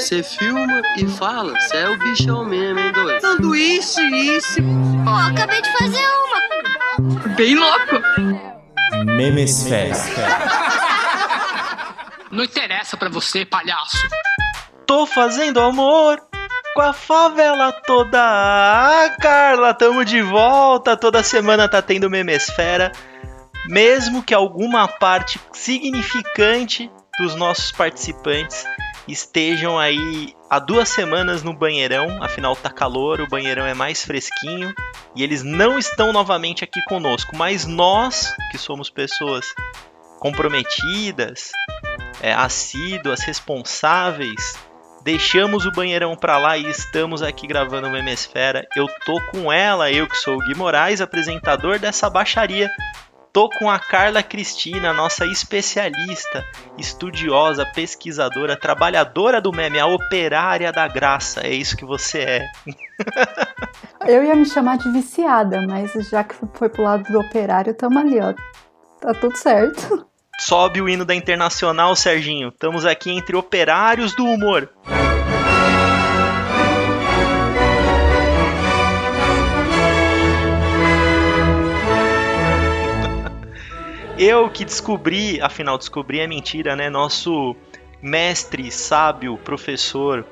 Você filma e fala, você é o bichão mesmo, hein, doido? Sanduíche, isso. Pô, acabei de fazer uma. Bem louco. Memesfera. Não interessa pra você, palhaço. Tô fazendo amor com a favela toda. Ah, Carla, tamo de volta. Toda semana tá tendo Memesfera. Mesmo que alguma parte significante dos nossos participantes estejam aí há duas semanas no banheirão, afinal tá calor, o banheirão é mais fresquinho e eles não estão novamente aqui conosco, mas nós, que somos pessoas comprometidas, é, assíduas, responsáveis, deixamos o banheirão pra lá e estamos aqui gravando o Memesfera. Eu tô com ela, eu que sou o Gui Moraes, apresentador dessa baixaria. Tô com a Carla Cristina, nossa especialista, estudiosa, pesquisadora, trabalhadora do meme, a operária da graça. É isso que você é. Eu ia me chamar de viciada, mas já que foi pro lado do operário, tamo ali, ó. Tá tudo certo. Sobe o hino da Internacional, Serginho. Estamos aqui entre operários do humor. Eu que descobri, afinal descobri é mentira, né? Nosso mestre, sábio, professor,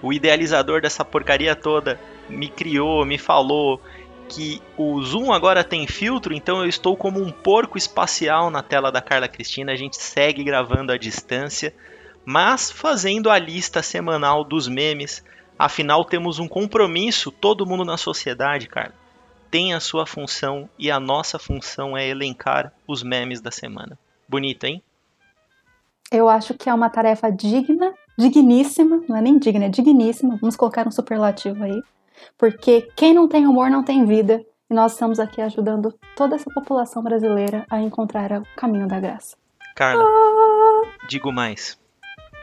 o idealizador dessa porcaria toda, me criou, me falou que o Zoom agora tem filtro, então eu estou como um porco espacial na tela da Carla Cristina. A gente segue gravando à distância, mas fazendo a lista semanal dos memes. Afinal, temos um compromisso, todo mundo na sociedade, Carla tem a sua função e a nossa função é elencar os memes da semana. Bonito, hein? Eu acho que é uma tarefa digna, digníssima, não é nem digna, é digníssima. Vamos colocar um superlativo aí. Porque quem não tem humor não tem vida. E nós estamos aqui ajudando toda essa população brasileira a encontrar o caminho da graça. Carla, Ah, digo mais.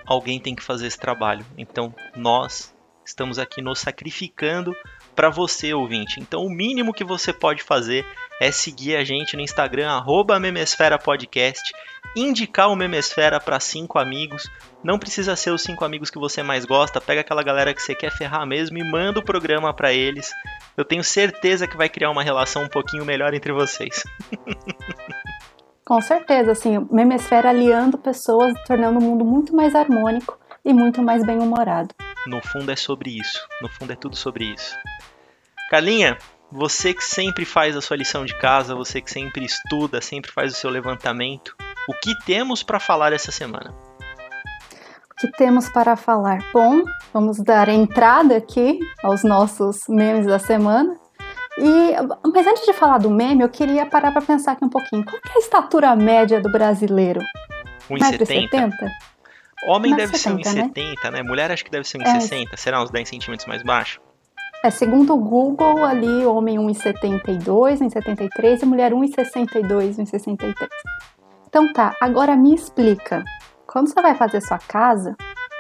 Alguém tem que fazer esse trabalho. Então, nós estamos aqui nos sacrificando para você, ouvinte. Então, o mínimo que você pode fazer é seguir a gente no Instagram, arroba Memesfera Podcast, indicar o Memesfera para cinco amigos. Não precisa ser os cinco amigos que você mais gosta, pega aquela galera que você quer ferrar mesmo e manda o programa para eles. Eu tenho certeza que vai criar uma relação um pouquinho melhor entre vocês. com certeza, assim, Memesfera aliando pessoas, tornando o mundo muito mais harmônico e muito mais bem-humorado. No fundo é sobre isso. No fundo é tudo sobre isso. Carlinha, você que sempre faz a sua lição de casa, você que sempre estuda, sempre faz o seu levantamento, o que temos para falar essa semana? O que temos para falar? Bom, vamos dar entrada aqui aos nossos memes da semana. E, mas antes de falar do meme, eu queria parar para pensar aqui um pouquinho. Qual é a estatura média do brasileiro? 1,70? 1,70? Homem Mais deve ser 70, né? 1,70, né? Mulher acho que deve ser É. 1,60. Será uns 10 centímetros mais baixo? É, segundo o Google, ali, homem 1,72, 1,73 e mulher 1,62, 1,63. Então tá, agora me explica. Quando você vai fazer sua casa,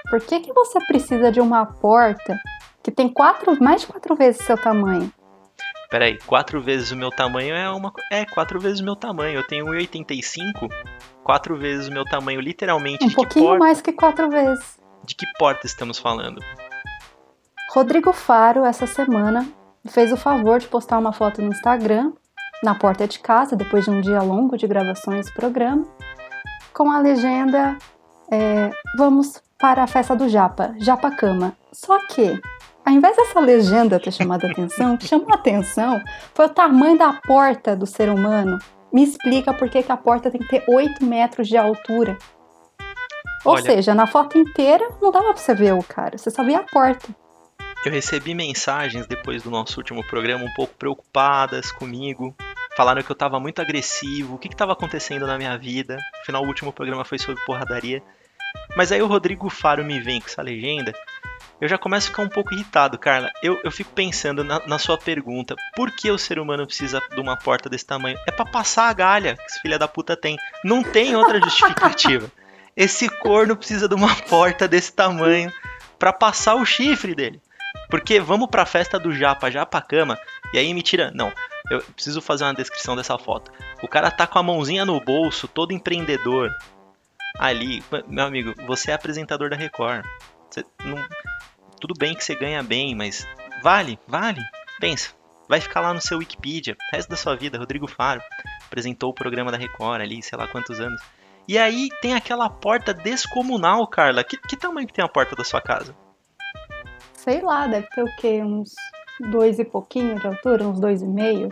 por que, que você precisa de uma porta que tem quatro, mais de quatro vezes seu tamanho? Peraí, 4 vezes o meu tamanho é uma. É, 4 vezes o meu tamanho. Eu tenho 1,85. 4 vezes o meu tamanho, literalmente. Um de, que pouquinho porta, mais que quatro vezes. de que porta estamos falando? Rodrigo Faro, essa semana, fez o favor de postar uma foto no Instagram, na porta de casa, depois de um dia longo de gravações do programa, com a legenda é, Vamos para a festa do Japa, Japa Cama. Só que, ao invés dessa legenda ter chamado a atenção, o que chamou a atenção foi o tamanho da porta do ser humano. Me explica por que, que a porta tem que ter 8 metros de altura. Ou Olha- seja, na foto inteira não dava pra você ver o cara, você só via a porta. Eu recebi mensagens depois do nosso último programa um pouco preocupadas comigo. Falaram que eu tava muito agressivo, o que que tava acontecendo na minha vida. Afinal, o último programa foi sobre porradaria. Mas aí o Rodrigo Faro me vem com essa legenda. Eu já começo a ficar um pouco irritado, Carla. Eu, eu fico pensando na, na sua pergunta: por que o ser humano precisa de uma porta desse tamanho? É pra passar a galha que esse filho da puta tem. Não tem outra justificativa. Esse corno precisa de uma porta desse tamanho pra passar o chifre dele. Porque vamos pra festa do Japa, Japa Cama, e aí me tira. Não, eu preciso fazer uma descrição dessa foto. O cara tá com a mãozinha no bolso, todo empreendedor. Ali, meu amigo, você é apresentador da Record. Você não... Tudo bem que você ganha bem, mas vale, vale. Pensa, vai ficar lá no seu Wikipedia, resto da sua vida, Rodrigo Faro apresentou o programa da Record ali, sei lá quantos anos. E aí tem aquela porta descomunal, Carla. Que, que tamanho que tem a porta da sua casa? Sei lá, deve ter o quê? Uns dois e pouquinho de altura, uns dois e meio.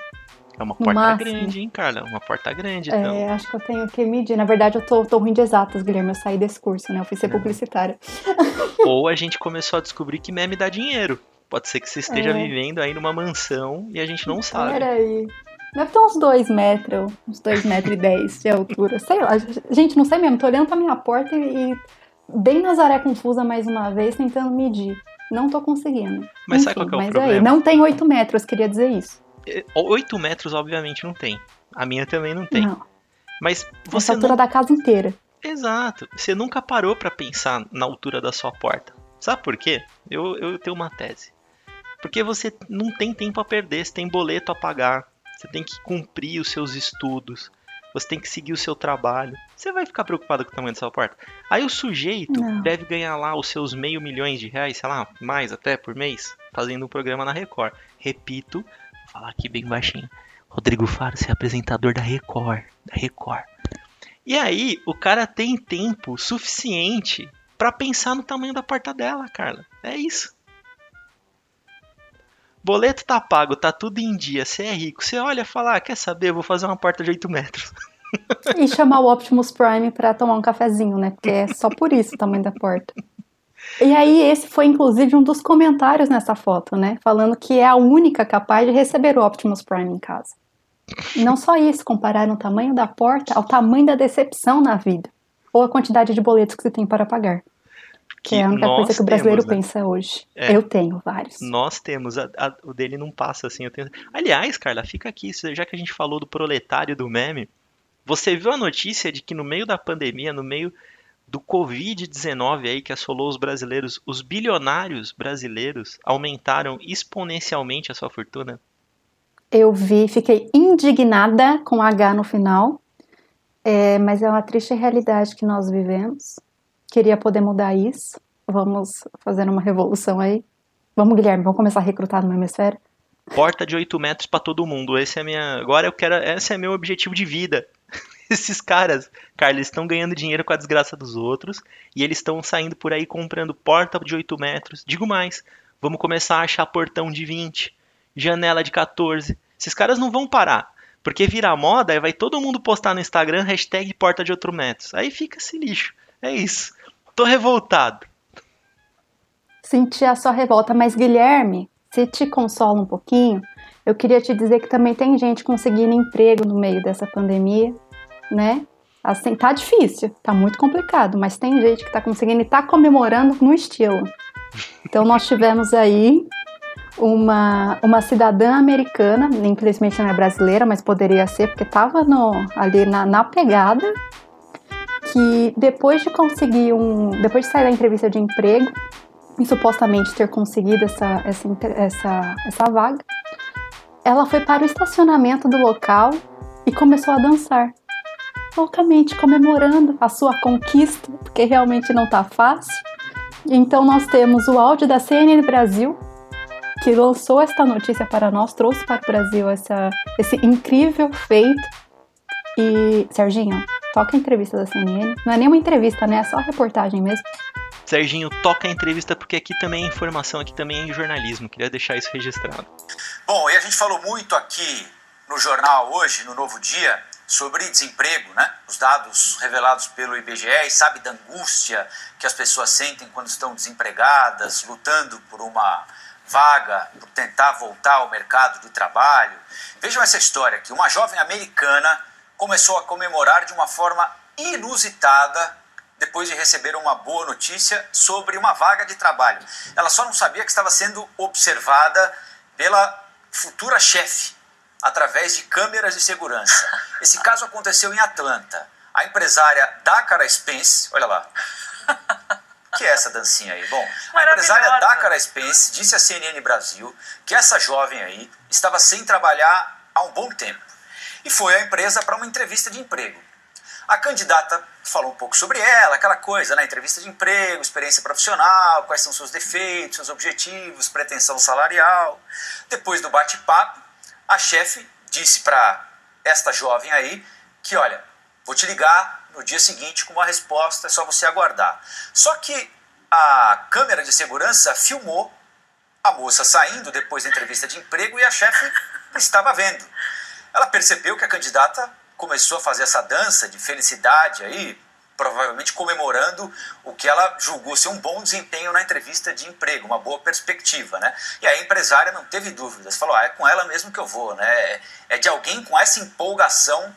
É uma porta máximo. grande, hein, Carla? Uma porta grande, É, então. acho que eu tenho que medir. Na verdade, eu tô, tô ruim de exatas, Guilherme. Eu saí desse curso, né? Eu fui ser Não. publicitária. Ou a gente começou a descobrir que meme dá dinheiro. Pode ser que você esteja É. vivendo aí numa mansão e a gente não sabe. Peraí. Deve ter uns dois metros, uns dois metros e dez de altura. Sei lá. Gente, não sei mesmo. Tô olhando pra minha porta e, e bem Nazaré confusa mais uma vez, tentando medir. Não tô conseguindo. Mas sabe qual que é o mas problema? aí, não tem oito metros, queria dizer isso. 8 metros, obviamente, não tem. A minha também não tem. Não, Mas essa você altura não... da casa inteira. Exato. Você nunca parou pra pensar na altura da sua porta. Sabe por quê? Eu, eu tenho uma tese. Porque você não tem tempo a perder, você tem boleto a pagar, você tem que cumprir os seus estudos, você tem que seguir o seu trabalho. Você vai ficar preocupado com o tamanho da sua porta? Aí o sujeito Não. deve ganhar lá os seus meio milhões de reais, sei lá, mais até por mês, fazendo um programa na Record. Repito, falar aqui bem baixinho. Rodrigo Faro, você é apresentador da Record, da Record. E aí, o cara tem tempo suficiente pra pensar no tamanho da porta dela, Carla. É isso. Boleto tá pago, tá tudo em dia, você é rico. Você olha e fala, ah, quer saber, vou fazer uma porta de 8 metros. E chamar o Optimus Prime pra tomar um cafezinho, né? Porque é só por isso o tamanho da porta. E aí, esse foi inclusive um dos comentários nessa foto, né? Falando que é a única capaz de receber o Optimus Prime em casa. E não só isso, compararam o tamanho da porta ao tamanho da decepção na vida. Ou a quantidade de boletos que você tem para pagar. Que é a única coisa que o brasileiro temos, né? pensa hoje. É. Eu tenho vários. Nós temos, a- a- o dele não passa assim. Eu tenho... Aliás, Carla, fica aqui, já que a gente falou do proletário do meme, você viu a notícia de que no meio da pandemia, no meio do Covid-19 aí que assolou os brasileiros, os bilionários brasileiros aumentaram exponencialmente a sua fortuna? Eu vi, fiquei indignada com H no final, é, mas é uma triste realidade que nós vivemos. Queria poder mudar isso. Vamos fazer uma revolução aí. Vamos, Guilherme, vamos começar a recrutar no hemisfério? Porta de 8 metros pra todo mundo. Esse é minha. Agora eu quero. Esse é meu objetivo de vida. Esses caras, Carlos, eles estão ganhando dinheiro com a desgraça dos outros e eles estão saindo por aí comprando porta de 8 metros. Digo mais, vamos começar a achar portão de 20, janela de 14. Esses caras não vão parar. Porque vira moda, aí vai todo mundo postar no Instagram hashtag porta de 8 metros. Aí fica esse lixo. É isso. Tô revoltado. Senti a sua revolta, mas Guilherme, se te consola um pouquinho, eu queria te dizer que também tem gente conseguindo emprego no meio dessa pandemia, né? Assim, tá difícil, tá muito complicado, mas tem gente que tá conseguindo e tá comemorando no estilo. Então nós tivemos aí uma, uma cidadã americana, infelizmente não é brasileira, mas poderia ser, porque tava no, ali na, na pegada, que depois de conseguir um. Depois de sair da entrevista de emprego, e supostamente ter conseguido essa, essa, essa, essa vaga, ela foi para o estacionamento do local e começou a dançar. Loucamente comemorando a sua conquista, porque realmente não tá fácil. Então nós temos o áudio da CNN Brasil, que lançou esta notícia para nós, trouxe para o Brasil essa, esse incrível feito. E, Serginho, toca a entrevista da CNN. Não é nem uma entrevista, né? É só reportagem mesmo. Serginho, toca a entrevista porque aqui também é informação, aqui também é jornalismo. Queria deixar isso registrado. Bom, e a gente falou muito aqui no jornal hoje, no Novo Dia, sobre desemprego, né? Os dados revelados pelo IBGE e sabe da angústia que as pessoas sentem quando estão desempregadas, lutando por uma vaga, por tentar voltar ao mercado de trabalho. Vejam essa história aqui. Uma jovem americana começou a comemorar de uma forma inusitada depois de receber uma boa notícia sobre uma vaga de trabalho. Ela só não sabia que estava sendo observada pela futura chefe através de câmeras de segurança. Esse caso aconteceu em Atlanta. A empresária Dakara Spence, olha lá. O que é essa dancinha aí? Bom, a empresária. Dakara Spence disse à CNN Brasil que essa jovem aí estava sem trabalhar há um bom tempo e foi à empresa para uma entrevista de emprego. A candidata falou um pouco sobre ela, aquela coisa, né? Entrevista de emprego, experiência profissional, quais são seus defeitos, seus objetivos, pretensão salarial. Depois do bate-papo, a chefe disse para esta jovem aí que, olha, vou te ligar no dia seguinte com uma resposta, é só você aguardar. Só que a câmera de segurança filmou a moça saindo depois da entrevista de emprego e a chefe estava vendo. Ela percebeu que a candidata começou a fazer essa dança de felicidade aí, provavelmente comemorando o que ela julgou ser um bom desempenho na entrevista de emprego, uma boa perspectiva, né? E a empresária não teve dúvidas, falou: ah, é com ela mesmo que eu vou, né? É de alguém com essa empolgação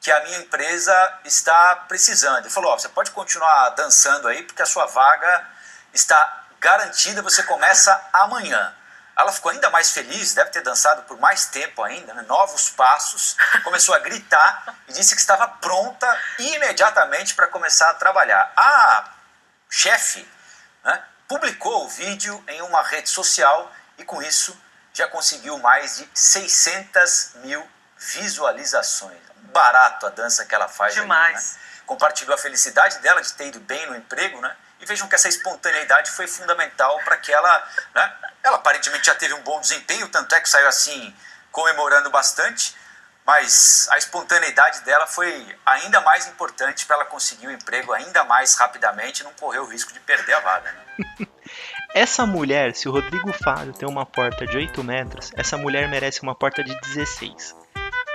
que a minha empresa está precisando. Ele falou: oh, você pode continuar dançando aí, porque a sua vaga está garantida, você começa amanhã. Ela ficou ainda mais feliz, deve ter dançado por mais tempo ainda, né? novos passos, começou a gritar e disse que estava pronta imediatamente para começar a trabalhar. A chefe né, publicou o vídeo em uma rede social e com isso já conseguiu mais de 600 mil visualizações. Barato a dança que ela faz. Demais. Ali, né? Compartilhou a felicidade dela de ter ido bem no emprego, né? E vejam que essa espontaneidade foi fundamental para que ela, né, ela aparentemente já teve um bom desempenho, tanto é que saiu assim comemorando bastante, mas a espontaneidade dela foi ainda mais importante para ela conseguir o emprego ainda mais rapidamente e não correr o risco de perder a vaga. Né? Essa mulher, se o Rodrigo Faro tem uma porta de 8 metros, essa mulher merece uma porta de 16.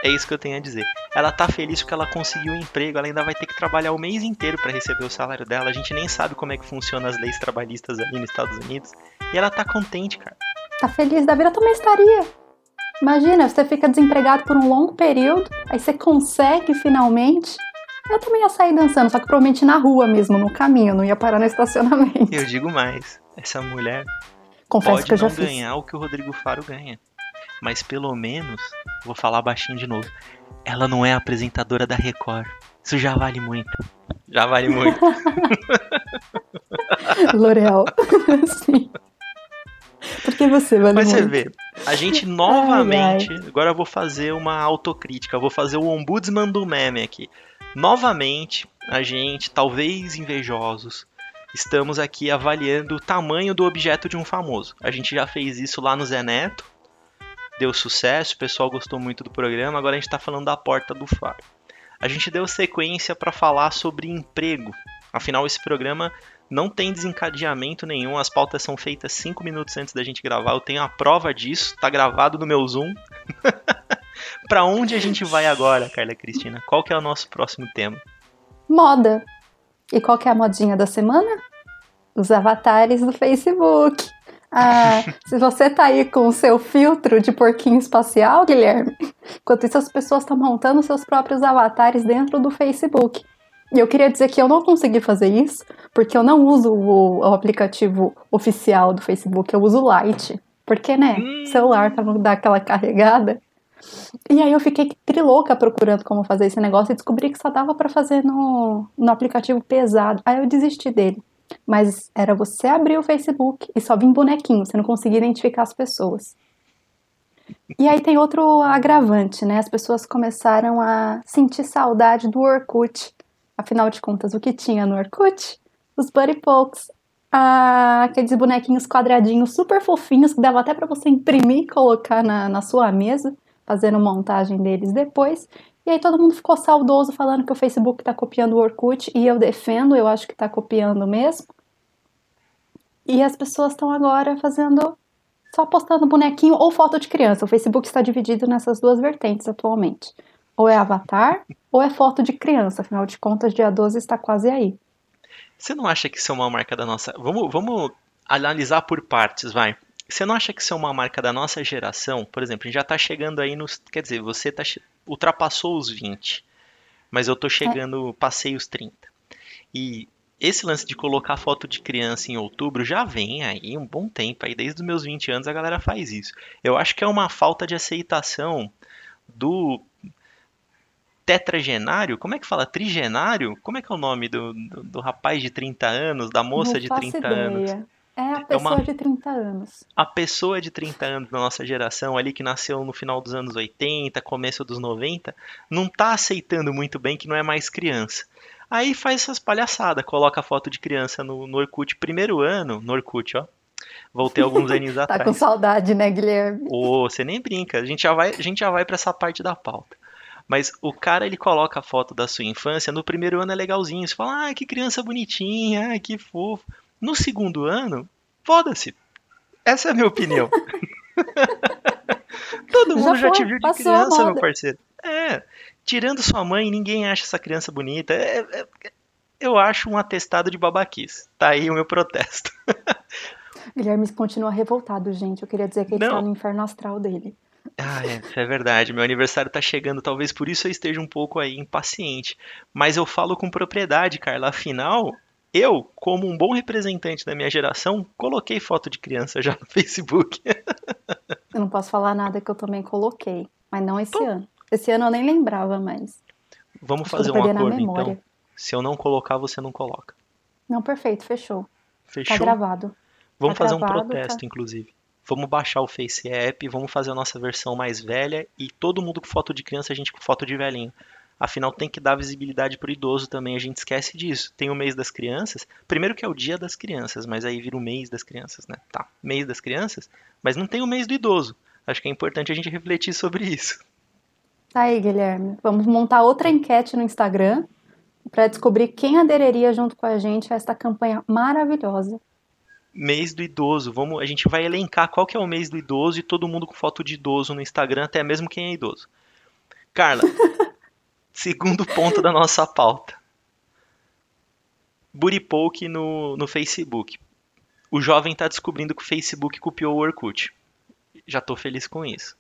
É isso que eu tenho a dizer. Ela tá feliz porque ela conseguiu um emprego, ela ainda vai ter que trabalhar o mês inteiro para receber o salário dela. A gente nem sabe como é que funcionam as leis trabalhistas ali nos Estados Unidos. E ela tá contente, cara. Tá feliz da vida, eu também estaria. Imagina, você fica desempregado por um longo período, aí você consegue finalmente. Eu também ia sair dançando, só que provavelmente na rua mesmo, no caminho, não ia parar no estacionamento. Eu digo mais, essa mulher Confesso pode que eu já não fiz. ganhar o que o Rodrigo Faro ganha. Mas pelo menos, vou falar baixinho de novo, ela não é apresentadora da Record. Isso já vale muito. Já vale muito. L'Oreal. Sim. Porque você vale Mas você muito. vê, a gente novamente, agora eu vou fazer uma autocrítica, vou fazer o ombudsman do meme aqui. Novamente, a gente, talvez invejosos, estamos aqui avaliando o tamanho do objeto de um famoso. A gente já fez isso lá no Zé Neto, deu sucesso, o pessoal gostou muito do programa, agora a gente está falando da porta do faro. A gente deu sequência para falar sobre emprego. Afinal, esse programa não tem desencadeamento nenhum, as pautas são feitas 5 minutos antes da gente gravar. Eu tenho a prova disso, tá gravado no meu Zoom. para onde a gente vai agora, Carla Cristina? Qual que é o nosso próximo tema? Moda. E qual que é a modinha da semana? Os avatares do Facebook. Ah, se você tá aí com o seu filtro de porquinho espacial, Guilherme, enquanto isso as pessoas estão montando seus próprios avatares dentro do Facebook. E eu queria dizer que eu não consegui fazer isso, porque eu não uso o, o aplicativo oficial do Facebook, eu uso o Lite. Porque, né, Hum. celular pra não dar aquela carregada. E aí eu fiquei trilouca procurando como fazer esse negócio e descobri que só dava pra fazer no, no aplicativo pesado. Aí eu desisti dele. Mas era você abrir o Facebook e só vinha bonequinho, você não conseguia identificar as pessoas. E aí tem outro agravante, né? As pessoas começaram a sentir saudade do Orkut. Afinal de contas, o que tinha no Orkut? Os Buddy Pokes. Ah, aqueles bonequinhos quadradinhos super fofinhos que dava até pra você imprimir e colocar na, na sua mesa, fazendo montagem deles depois. E aí todo mundo ficou saudoso falando que o Facebook tá copiando o Orkut e eu defendo, eu acho que tá copiando mesmo. E as pessoas estão agora fazendo só postando bonequinho ou foto de criança. O Facebook está dividido nessas duas vertentes atualmente. Ou é avatar ou é foto de criança. Afinal de contas, dia 12 está quase aí. Você não acha que isso é uma marca da nossa. Vamos, vamos analisar por partes, vai. Você não acha que isso é uma marca da nossa geração? Por exemplo, a gente já tá chegando aí nos. Quer dizer, você tá, che- ultrapassou os 20, mas eu tô chegando, passei os 30. E esse lance de colocar foto de criança em outubro já vem aí um bom tempo. Aí desde os meus 20 anos a galera faz isso. Eu acho que é uma falta de aceitação do tetragenário, como é que fala? Trigenário? Como é que é o nome do, do, do rapaz de 30 anos, da moça Não de faço 30 ideia. anos? É a pessoa uma- de 30 anos. A pessoa de 30 anos da nossa geração, ali que nasceu no final dos anos 80, começo dos 90, não tá aceitando muito bem que não é mais criança. Aí faz essas palhaçadas, coloca a foto de criança no, no Orkut, primeiro ano, no Orkut, ó. Voltei alguns aninhos Tá atrás. com saudade, né, Guilherme? Ô, você nem brinca, a gente já vai, a gente já vai para essa parte da pauta. Mas o cara ele coloca a foto da sua infância, no primeiro ano é legalzinho, você fala, ah, que criança bonitinha, ai, que fofo. No segundo ano, foda-se. Essa é a minha opinião. Todo mundo já, foi, te viu de criança, meu parceiro. É, tirando sua mãe, ninguém acha essa criança bonita. É- é- eu acho um atestado de babaquice. Tá aí o meu protesto. Guilherme continua revoltado, gente. Eu queria dizer que ele Não. tá no inferno astral dele. Ah, é, isso é verdade. Meu aniversário tá chegando, talvez por isso eu esteja um pouco aí impaciente. Mas eu falo com propriedade, Carla. Afinal, eu, como um bom representante da minha geração, coloquei foto de criança já no Facebook. Eu não posso falar nada que eu também coloquei. Mas não esse ano. Esse ano eu nem lembrava mais. Vamos Acho fazer um acordo, então. Se eu não colocar, você não coloca. Não, perfeito, fechou. Fechou? Tá gravado. Vamos tá fazer um protesto, tá. inclusive. Vamos baixar o Face App, vamos fazer a nossa versão mais velha e todo mundo com foto de criança, a gente com foto de velhinho. Afinal, tem que dar visibilidade pro idoso também, a gente esquece disso. Tem o mês das crianças, primeiro que é o dia das crianças, mas aí vira o mês das crianças, né? Tá, mês das crianças, mas não tem o mês do idoso. Acho que é importante a gente refletir sobre isso. Tá aí, Guilherme. Vamos montar outra enquete no Instagram para descobrir quem aderiria junto com a gente a esta campanha maravilhosa. Mês do idoso, vamos, a gente vai elencar qual que é o mês do idoso e todo mundo com foto de idoso no Instagram, até mesmo quem é idoso. Carla, segundo ponto da nossa pauta. Buripoke no, no Facebook. O jovem está descobrindo que o Facebook copiou o Orkut. Já tô feliz com isso.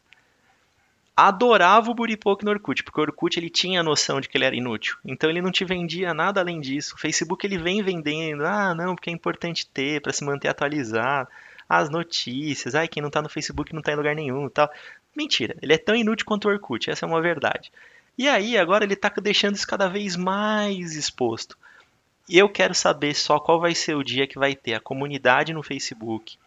Adorava o Buripoke no Orkut, porque o Orkut ele tinha a noção de que ele era inútil. Então ele não te vendia nada além disso. O Facebook ele vem vendendo, ah, não, porque é importante ter para se manter atualizado. As notícias, ai, quem não tá no Facebook não tá em lugar nenhum, tal. Mentira, ele é tão inútil quanto o Orkut, essa é uma verdade. E aí, agora ele tá deixando isso cada vez mais exposto. E eu quero saber só qual vai ser o dia que vai ter a comunidade no Facebook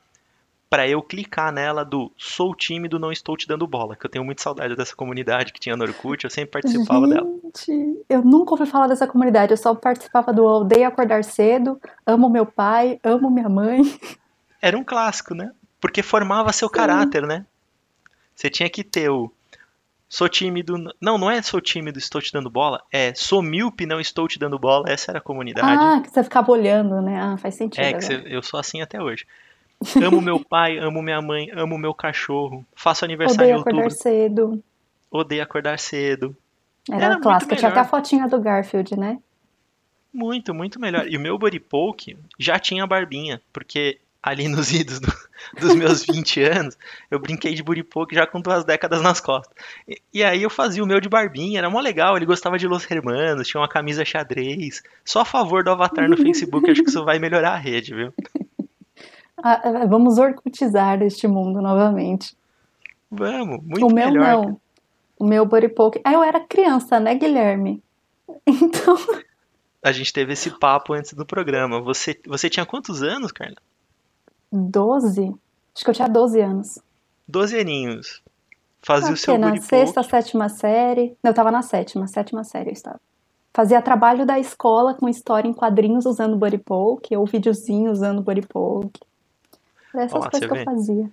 para eu clicar nela do sou tímido, não estou te dando bola, que eu tenho muita saudade dessa comunidade que tinha no Orkut, eu sempre participava dela. Gente, eu nunca ouvi falar dessa comunidade. Eu só participava do Odeio Acordar Cedo, Amo Meu Pai, Amo Minha Mãe. Era um clássico, né? Porque formava seu caráter, né? Você tinha que ter o sou tímido, não, não é sou tímido, estou te dando bola, é sou míope, não estou te dando bola, essa era a comunidade. Ah, que você ficava olhando, né? Ah, faz sentido. É, você- eu sou assim até hoje. Amo meu pai, amo minha mãe, amo meu cachorro. Faço aniversário Odeio em outubro, Acordar Cedo. odeio acordar cedo. Era, Era clássica. Tinha até a fotinha do Garfield, né? Muito, muito melhor. E o meu body poke já tinha barbinha, porque ali nos idos do- dos meus 20 anos, eu brinquei de poke já com duas décadas nas costas. E, e aí eu fazia o meu de barbinha, era mó legal, ele gostava de Los Hermanos, tinha uma camisa xadrez. Só a favor do avatar no Facebook, acho que isso vai melhorar a rede, viu? Ah, ah, vamos orcutizar este mundo novamente. Vamos, muito o meu melhor. não. O meu body poke. Ah, eu era criança, né, Guilherme? Então, A gente teve esse papo antes do programa. Você, você tinha quantos anos, Carla? 12? Acho que eu tinha 12 anos. 12 aninhos. Fazia Ah, o seu na sexta, sétima série. Não, eu tava na sétima, sétima série eu estava. Fazia trabalho da escola com história em quadrinhos usando body poke, ou videozinho usando body poke. Essas Ó, coisas que vê? eu fazia.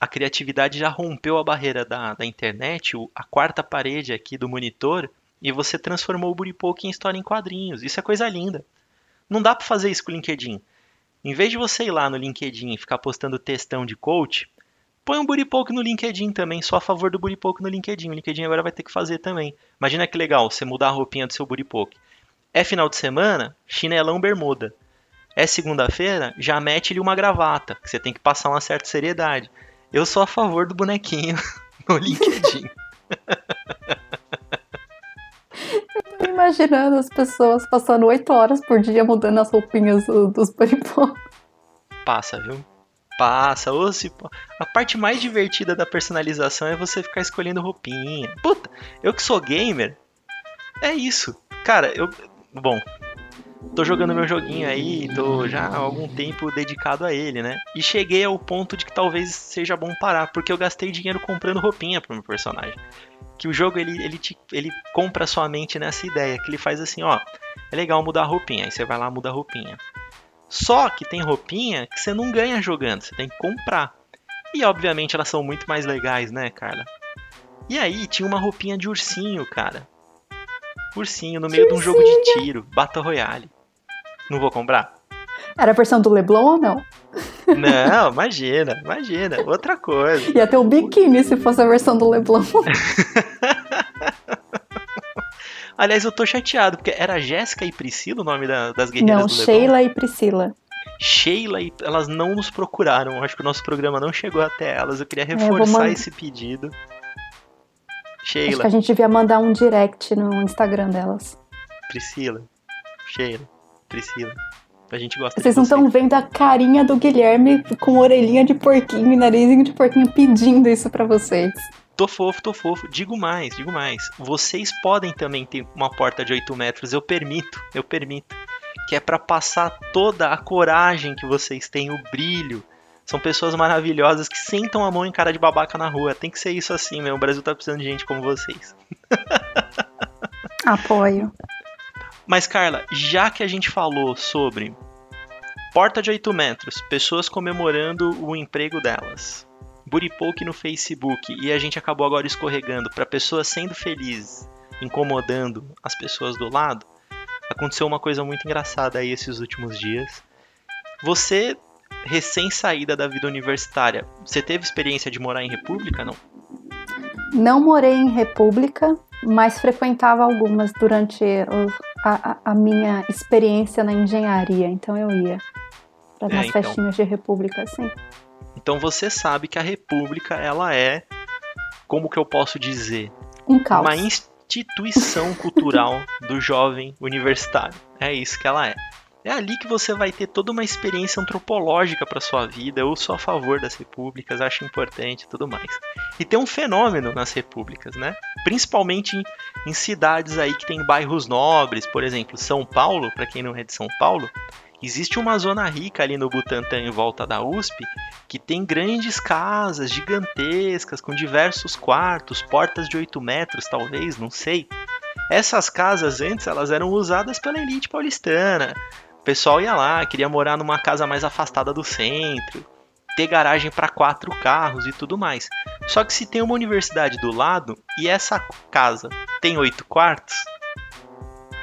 A criatividade já rompeu a barreira da, da internet, a quarta parede aqui do monitor, e você transformou o body poke em história em quadrinhos. Isso é coisa linda. Não dá pra fazer isso com o LinkedIn. Em vez de você ir lá no LinkedIn e ficar postando textão de coach, põe um booty poke no LinkedIn também, só a favor do booty poke no LinkedIn. O LinkedIn agora vai ter que fazer também. Imagina que legal, você mudar a roupinha do seu booty poke. É final de semana, chinelão bermuda. É segunda-feira, já mete-lhe uma gravata, que você tem que passar uma certa seriedade. Eu sou a favor do bonequinho no LinkedIn. Imaginando as pessoas passando 8 horas por dia mudando as roupinhas do- dos poke. Passa, viu? Passa. Ou se... A parte mais divertida da personalização é você ficar escolhendo roupinha. Puta, eu que sou gamer, é isso. Cara, eu. Bom, tô jogando meu joguinho aí, tô já há algum tempo dedicado a ele, né? E cheguei ao ponto de que talvez seja bom parar, porque eu gastei dinheiro comprando roupinha pro meu personagem. Que o jogo ele, ele, te, ele compra a sua mente nessa ideia, que ele faz assim, ó, é legal mudar a roupinha, aí você vai lá muda a roupinha. Só que tem roupinha que você não ganha jogando, você tem que comprar. E obviamente elas são muito mais legais, né, Carla? E aí tinha uma roupinha de ursinho, cara. Ursinho no meio de um jogo de tiro, Battle Royale. Não vou comprar? Era a versão do Leblon ou não? Não, imagina, imagina. Outra coisa. Ia ter o biquíni se fosse a versão do Leblon. Aliás, eu tô chateado, porque era Jéssica e Priscila o nome da- das guerreiras Não, do Leblon. Sheila e Priscila. Sheila e elas não nos procuraram. Acho que o nosso programa não chegou até elas. Eu queria É, eu reforçar mandar- esse pedido. Acho Sheila, que a gente devia mandar um direct no Instagram delas. Priscila, Sheila, Priscila. A gente gosta Vocês de não estão vendo a carinha do Guilherme com orelhinha de porquinho e narizinho de porquinho pedindo isso pra vocês. Tô fofo, tô fofo. Digo mais, digo mais. Vocês podem também ter uma porta de 8 metros. Eu permito, eu permito. Que é pra passar toda a coragem que vocês têm, o brilho. São pessoas maravilhosas que sentam a mão em cara de babaca na rua. Tem que ser isso assim, meu. O Brasil tá precisando de gente como vocês. Apoio. Mas, Carla, já que a gente falou sobre porta de 8 metros, pessoas comemorando o emprego delas, Buripoke no Facebook e a gente acabou agora escorregando para pessoas sendo felizes, incomodando as pessoas do lado, aconteceu uma coisa muito engraçada aí esses últimos dias. Você, recém-saída da vida universitária, você teve experiência de morar em república, não? Não morei em república, mas frequentava algumas durante a, a- minha experiência na engenharia. Então eu ia para É, as então. festinhas de república, assim. Então você sabe que a república, ela é, como que eu posso dizer, Um caos. uma instituição cultural do jovem universitário. É isso que ela é. É ali que você vai ter toda uma experiência antropológica para sua vida. Eu sou a favor das repúblicas, acho importante e tudo mais. E tem um fenômeno nas repúblicas, né? Principalmente em, em cidades aí que tem bairros nobres, por exemplo, São Paulo, para quem não é de São Paulo, existe uma zona rica ali no Butantã em volta da USP que tem grandes casas gigantescas com diversos quartos, portas de 8 metros talvez, não sei. Essas casas antes elas eram usadas pela elite paulistana. O pessoal ia lá, queria morar numa casa mais afastada do centro, ter garagem para quatro carros e tudo mais. Só que se tem uma universidade do lado e essa casa tem oito quartos,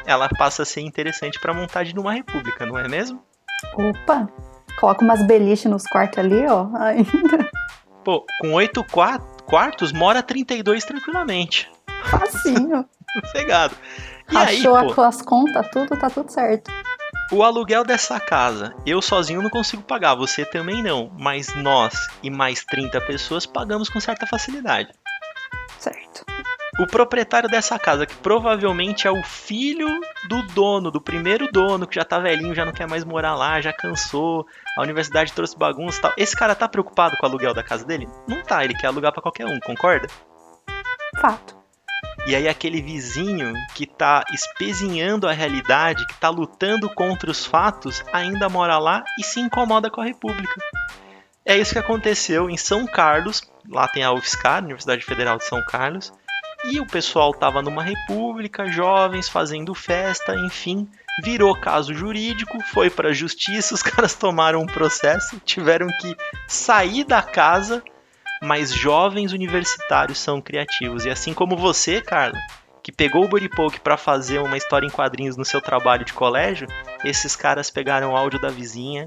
ela passa a ser interessante para montagem de uma república, não é mesmo? Opa! Coloca umas beliches nos quartos ali, ó. Ainda. Pô, com oito qua- quartos mora 32 tranquilamente. Facinho. Sossegado. E aí, pô, as contas, tudo, tá tudo certo. O aluguel dessa casa, eu sozinho não consigo pagar, você também não, mas nós e mais 30 pessoas pagamos com certa facilidade. Certo. O proprietário dessa casa, que provavelmente é o filho do dono, do primeiro dono, que já tá velhinho, já não quer mais morar lá, já cansou, a universidade trouxe bagunça e tal. Esse cara tá preocupado com o aluguel da casa dele? Não tá, ele quer alugar pra qualquer um, concorda? Fato. E aí aquele vizinho que tá espezinhando a realidade, que tá lutando contra os fatos, ainda mora lá e se incomoda com a República. É isso que aconteceu em São Carlos, lá tem a UFSCar, Universidade Federal de São Carlos, e o pessoal tava numa república, jovens fazendo festa, enfim, virou caso jurídico, foi pra justiça, os caras tomaram um processo, tiveram que sair da casa mas jovens universitários são criativos. E assim como você, Carla, que pegou o Buripoke para fazer uma história em quadrinhos no seu trabalho de colégio, esses caras pegaram o áudio da vizinha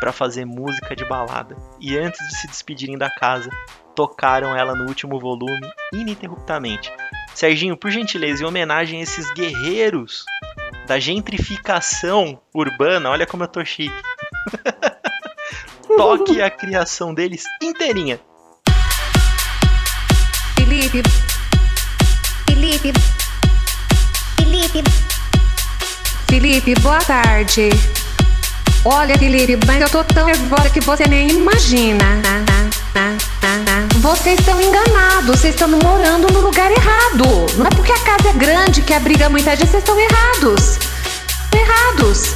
para fazer música de balada. E antes de se despedirem da casa, tocaram ela no último volume ininterruptamente. Serginho, por gentileza, em homenagem a esses guerreiros da gentrificação urbana, olha como eu tô chique. Toque a criação deles inteirinha. Felipe. Felipe. Felipe. Felipe, boa tarde. Olha, Felipe, mas eu tô tão nervosa que você nem imagina. Vocês estão enganados, vocês estão morando no lugar errado. Não é porque a casa é grande que abriga muita gente, vocês estão errados. Errados.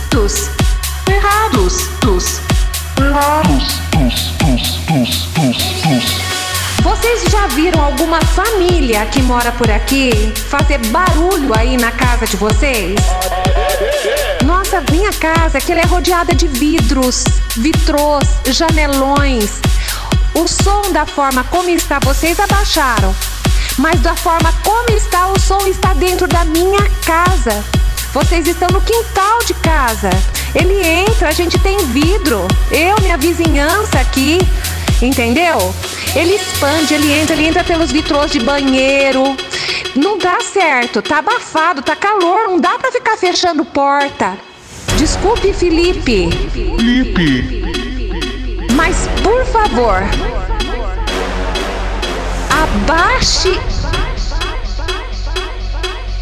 errados, dos, errados, dos, Vocês já viram alguma família que mora por aqui fazer barulho aí na casa de vocês? Nossa, minha casa, que ela é rodeada de vidros, vitrôs, janelões. O som da forma como está, vocês abaixaram. Mas da forma como está, o som está dentro da minha casa. Vocês estão no quintal de casa. Ele entra, a gente tem vidro. Eu, minha vizinhança aqui, entendeu? Ele expande, ele entra, ele entra pelos vitrôs de banheiro. Não dá certo, tá abafado, tá calor, não dá pra ficar fechando porta. Desculpe, Felipe. Felipe. Mas por favor, abaixe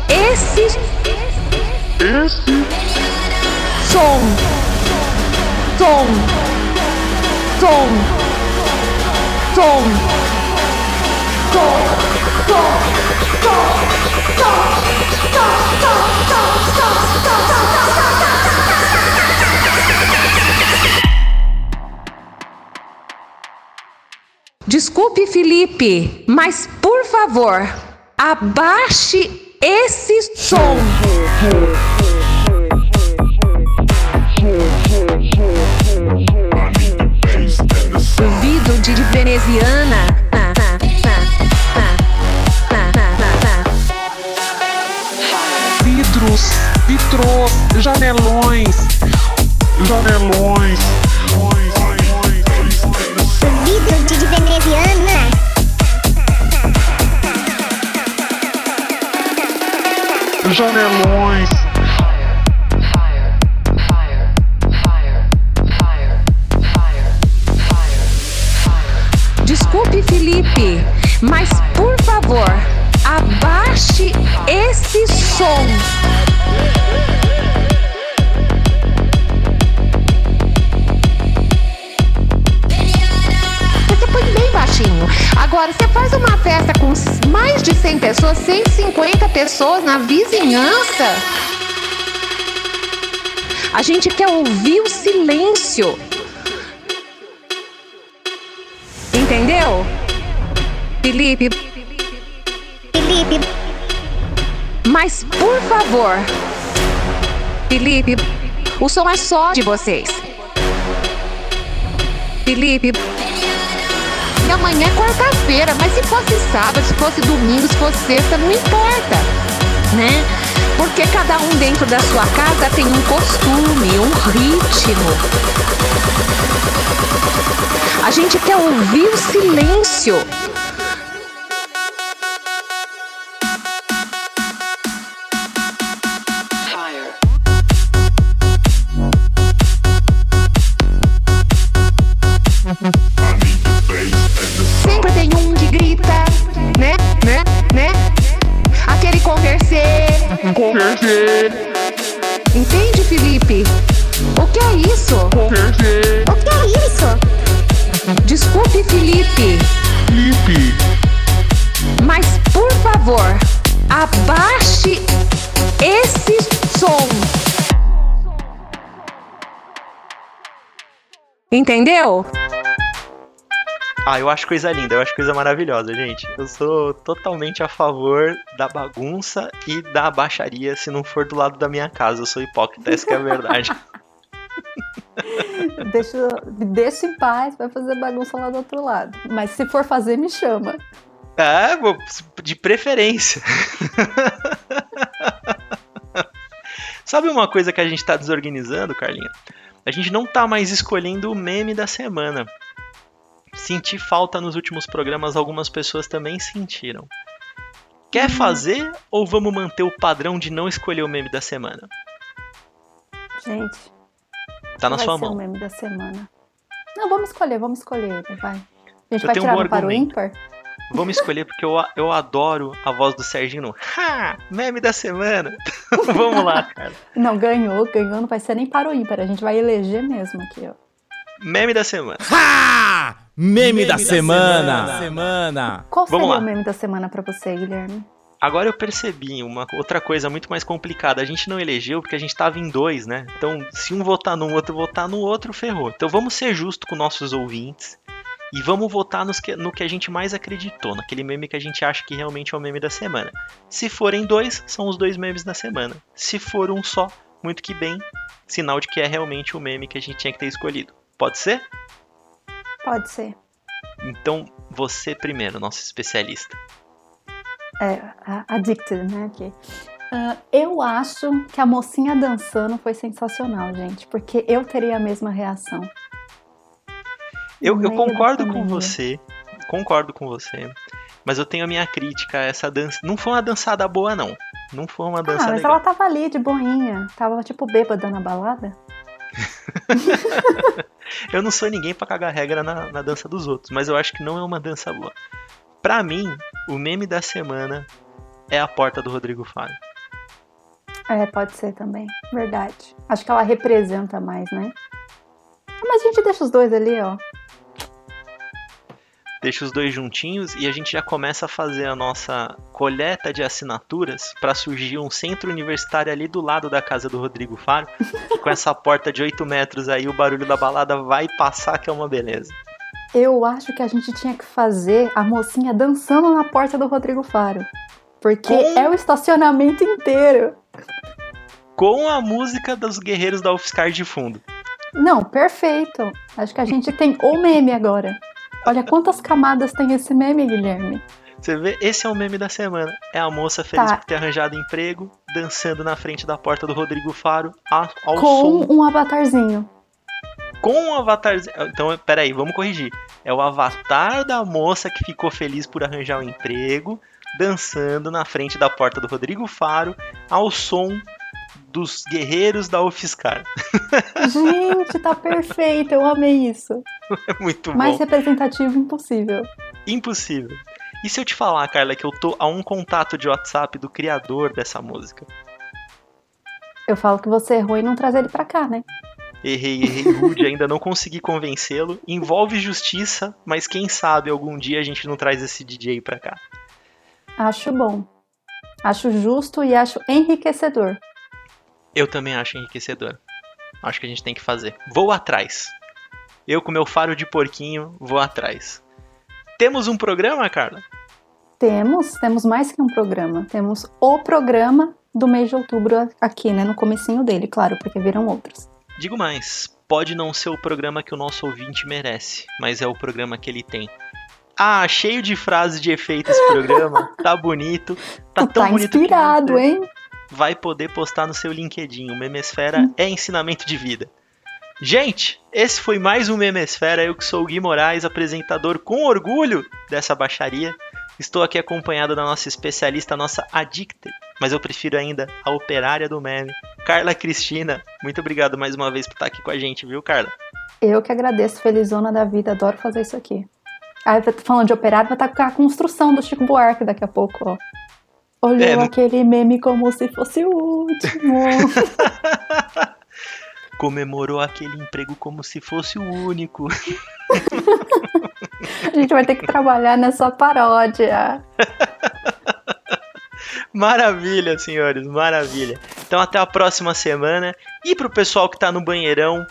esse Esse som. Som. Som. Som. Som. Som. Desculpe, Felipe, mas por favor, abaixe esse som. Vidro de veneziana. Ah, ah, ah, vidros, vitrôs, janelões, janelões. Vidro de veneziana. Janelões. Mas por favor, abaixe esse som. Você põe bem baixinho. Agora, você faz uma festa com mais de 100 pessoas, 150 pessoas na vizinhança. A gente quer ouvir o silêncio. Entendeu? Felipe, Felipe, mas por favor. Felipe, o som é só de vocês. Felipe. E amanhã é quarta-feira, mas se fosse sábado, se fosse domingo, se fosse sexta, não importa, né? Porque cada um dentro da sua casa tem um costume, um ritmo. A gente quer ouvir o silêncio. Entendeu? Ah, eu acho coisa linda, eu acho coisa maravilhosa, gente. Eu sou totalmente a favor da bagunça e da baixaria se não for do lado da minha casa. Eu sou hipócrita, essa que é a verdade. Deixa, deixa em paz, vai fazer bagunça lá do outro lado. Mas se for fazer, me chama. É, vou- de preferência. Sabe uma coisa que a gente tá desorganizando, Carlinha? A gente não tá mais escolhendo o meme da semana. Senti falta nos últimos programas, algumas pessoas também sentiram. Quer fazer ou vamos manter o padrão de não escolher o meme da semana? Gente, Tá na vai sua ser mão. o meme da semana. Não, vamos escolher, vamos escolher, vai. A gente Eu vai um tirar no para o ímpar? Vamos escolher porque eu, eu adoro a voz do Serginho no Ha! Meme da semana. vamos lá, cara. Não, ganhou, ganhou, não vai ser nem para o ímpar. A gente vai eleger mesmo aqui, ó. Meme da semana. Meme, da, semana. semana. Qual Vamos seria lá. o meme da semana pra você, Guilherme? Agora eu percebi uma outra coisa muito mais complicada. A gente não elegeu porque a gente tava em dois, né? Então, se um votar num, outro votar no outro, ferrou. Então vamos ser justos com nossos ouvintes e vamos votar nos que- no que a gente mais acreditou, naquele meme que a gente acha que realmente é o meme da semana. Se forem dois, são os dois memes da semana. Se for um só, muito que bem, sinal de que é realmente o meme que a gente tinha que ter escolhido. Pode ser? Pode ser. Então, você primeiro, nosso especialista. É, addicted, né? Aqui. Ah, eu acho que a mocinha dançando foi sensacional, gente, porque eu teria a mesma reação. Eu, eu concordo com família. você, concordo com você, mas eu tenho a minha crítica a essa dança. Não foi uma dançada boa, não. Não foi uma dança Ah, mas legal. ela tava ali de boinha, tava tipo bêbada na balada. Eu não sou ninguém pra cagar regra na, na dança dos outros, mas eu acho que não é uma dança boa. Pra mim, o meme da semana é a porta do Rodrigo Faro. É, pode ser também, verdade. Acho que ela representa mais, né? Mas a gente deixa os dois ali, ó. Deixa os dois juntinhos e a gente já começa a fazer a nossa coleta de assinaturas pra surgir um centro universitário ali do lado da casa do Rodrigo Faro. com essa porta de 8 metros aí, o barulho da balada vai passar, que é uma beleza. Eu acho que a gente tinha que fazer a mocinha dançando na porta do Rodrigo Faro. Porque Com- é o estacionamento inteiro. Com a música dos guerreiros da UFSCar de fundo. Não, perfeito. Acho que a gente tem o meme agora. Olha quantas camadas tem esse meme, Guilherme. Você vê, esse é o meme da semana. É a moça feliz Tá. por ter arranjado emprego, dançando na frente da porta do Rodrigo Faro a- ao com som um avatarzinho. com um avatar. Então, peraí, vamos corrigir. É o avatar da moça que ficou feliz por arranjar um emprego, dançando na frente da porta do Rodrigo Faro, ao som dos guerreiros da UFSCar. Gente, tá perfeito. Eu amei isso. É muito Mais bom. representativo impossível. Impossível. E se eu te falar, Carla, que eu tô a um contato de WhatsApp do criador dessa música? Eu falo que você errou e não traz ele pra cá, né? Errei, errei rude, ainda não consegui convencê-lo. Envolve justiça, mas quem sabe algum dia a gente não traz esse DJ pra cá. Acho bom. Acho justo e acho enriquecedor. Eu também acho enriquecedor. Acho que a gente tem que fazer. Vou atrás. Eu com meu faro de porquinho vou atrás. Temos um programa, Carla? Temos, temos mais que um programa. Temos o programa do mês de outubro aqui, né? No comecinho dele, claro, porque viram outros. Digo mais, pode não ser o programa que o nosso ouvinte merece, mas é o programa que ele tem. Ah, cheio de frases de efeito esse programa. Tá bonito. Tá tu tão tá bonito que inspirado, hein? Vai poder postar no seu LinkedIn. O Memesfera é ensinamento de vida. Gente, esse foi mais um Memesfera. Eu que sou o Gui Moraes, apresentador com orgulho dessa baixaria. Estou aqui acompanhado da nossa especialista, nossa Addicted, mas eu prefiro ainda a operária do meme, Carla Cristina. Muito obrigado mais uma vez por estar aqui com a gente, viu, Carla? Eu que agradeço, felizona da vida, adoro fazer isso aqui. Aí, falando de operário, vai estar com a construção do Chico Buarque daqui a pouco, ó. Olhou É, aquele meme como se fosse o último. Comemorou aquele emprego como se fosse o único. a gente vai ter que trabalhar nessa paródia. Maravilha, senhores, maravilha. Então até a próxima semana. E pro pessoal que tá no banheirão,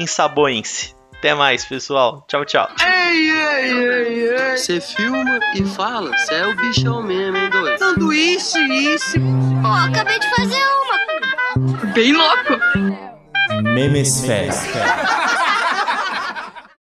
ensabõem-se. Até mais, pessoal. Tchau, tchau. Ei, ei, ei, ei. Você filma e fala, você é o bichão mesmo, hein, doido? Sanduíche, isso. Pô, acabei de fazer uma. Bem louco. Memesfera.